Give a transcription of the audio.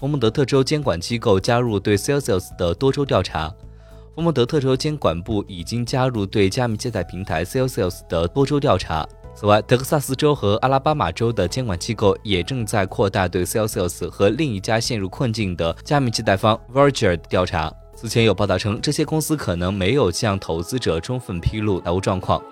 佛蒙德特州监管机构加入对 Celsius 的多州调查。佛蒙德特州监管部已经加入对加密借贷平台 Celsius 的多州调查。此外，德克萨斯州和阿拉巴马州的监管机构也正在扩大对 Celsius 和另一家陷入困境的加密借贷方 Verger 的调查。此前有报道称，这些公司可能没有向投资者充分披露财务状况。